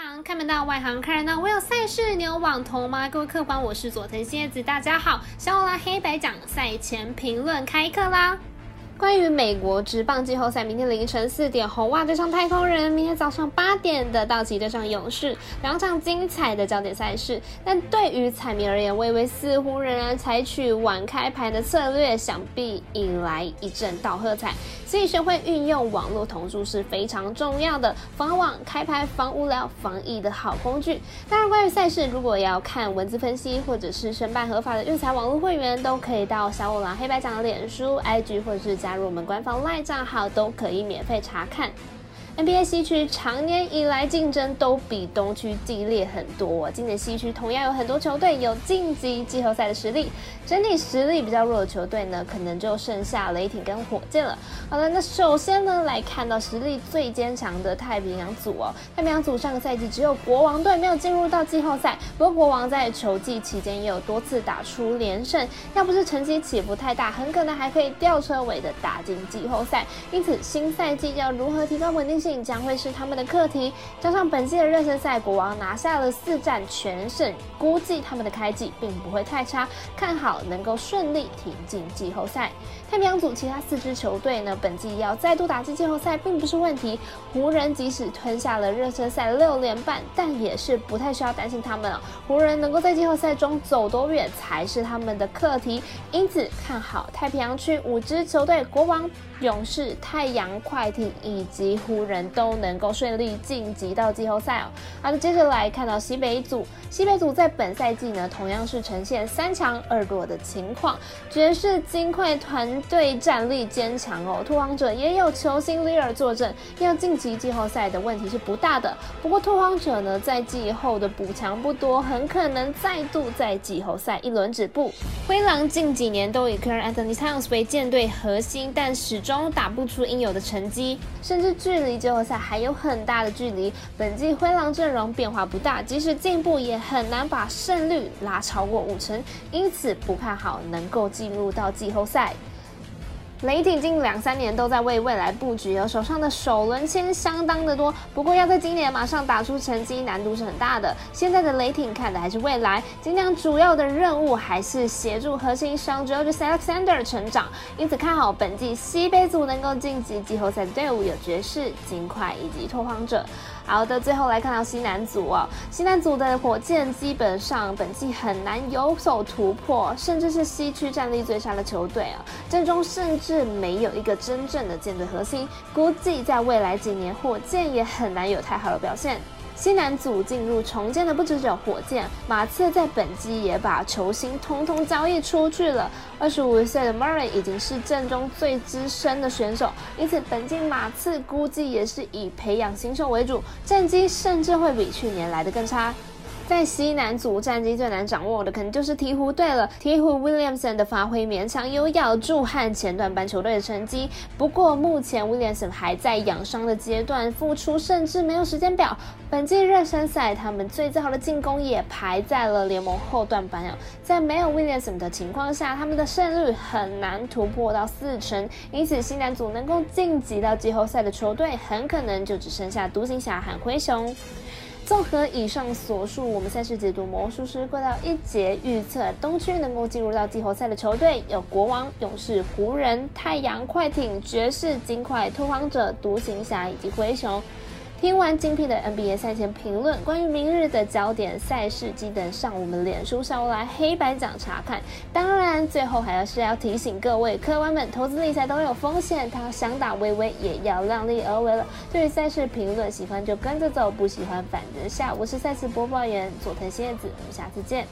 行看门道，外行看热闹。我有赛事，你有网投吗？各位客官，我是佐藤蝎子，大家好。小欧拉黑白讲赛前评论开课啦！关于美国职棒季后赛，明天凌晨四点红袜对上太空人，明天早上八点的道奇对上勇士，两场精彩的焦点赛事。但对于彩迷而言，微微似乎仍然采取晚开盘的策略，想必引来一阵倒喝彩。所以学会运用网络同书是非常重要的，防网开牌防无聊防疫的好工具。当然，关于赛事，如果要看文字分析或者是申办合法的运彩网络会员，都可以到小五郎黑白奖的脸书、IG 或者是加。入我们官方赖账号都可以免费查看。NBA 西区长年以来竞争都比东区激烈很多，今年西区同样有很多球队有晋级季后赛的实力，整体实力比较弱的球队呢，可能就剩下雷霆跟火箭了。好了，那首先呢，来看到实力最坚强的太平洋组哦。太平洋组上个赛季只有国王队没有进入到季后赛，不过国王在球季期间也有多次打出连胜，要不是成绩起伏太大，很可能还可以吊车尾的打进季后赛。因此，新赛季要如何提高稳定性？将会是他们的课题。加上本季的热身赛，国王拿下了四战全胜，估计他们的开季并不会太差，看好能够顺利挺进季后赛。太平洋组其他四支球队呢，本季要再度打进季后赛并不是问题。湖人即使吞下了热身赛六连败，但也是不太需要担心他们了。湖人能够在季后赛中走多远才是他们的课题，因此看好太平洋区五支球队：国王。勇士、太阳、快艇以及湖人都能够顺利晋级到季后赛哦。好的，接着来看到西北组，西北组在本赛季呢，同样是呈现三强二弱的情况。爵士、金块团队战力坚强哦，拓荒者也有球星利尔坐镇，要晋级季后赛的问题是不大的。不过拓荒者呢，在季后的补强不多，很可能再度在季后赛一轮止步。灰狼近几年都以 k a r Anthony Towns 为舰队核心，但始终打不出应有的成绩，甚至距离季后赛还有很大的距离。本季灰狼阵容变化不大，即使进步也很难把胜率拉超过五成，因此不看好能够进入到季后赛。雷霆近两三年都在为未来布局，而手上的首轮签相当的多。不过要在今年马上打出成绩，难度是很大的。现在的雷霆看的还是未来，今年主要的任务还是协助核心商 George Alexander 成长。因此看好本季西北组能够晋级季后赛的队伍有爵士、金块以及拓荒者。好的，最后来看到西南组啊，西南组的火箭基本上本季很难有所突破，甚至是西区战力最差的球队啊，阵中甚至没有一个真正的舰队核心，估计在未来几年火箭也很难有太好的表现。西南组进入重建的不止只有火箭，马刺在本季也把球星通通交易出去了。二十五岁的 Murray 已经是阵中最资深的选手，因此本季马刺估计也是以培养新秀为主，战绩甚至会比去年来的更差。在西南组战绩最难掌握的，可能就是鹈鹕队了。鹈鹕 Williamson 的发挥勉强有咬住和前段班球队的成绩，不过目前 Williamson 还在养伤的阶段，复出甚至没有时间表。本季热身赛，他们最最好的进攻也排在了联盟后段班啊。在没有 Williamson 的情况下，他们的胜率很难突破到四成，因此西南组能够晋级到季后赛的球队，很可能就只剩下独行侠和灰熊。综合以上所述，我们赛事解读魔术师过到一节预测，东区能够进入到季后赛的球队有国王、勇士、湖人、太阳、快艇、爵士、金块、拓荒者、独行侠以及灰熊。听完精辟的 NBA 赛前评论，关于明日的焦点赛事，记得上我们脸书上来黑白奖查看。当然，最后还要是要提醒各位客官们，投资理财都有风险，他想打微微也要量力而为了。对于赛事评论，喜欢就跟着走，不喜欢反着下。我是赛事播报员佐藤蝎子，我们下次见。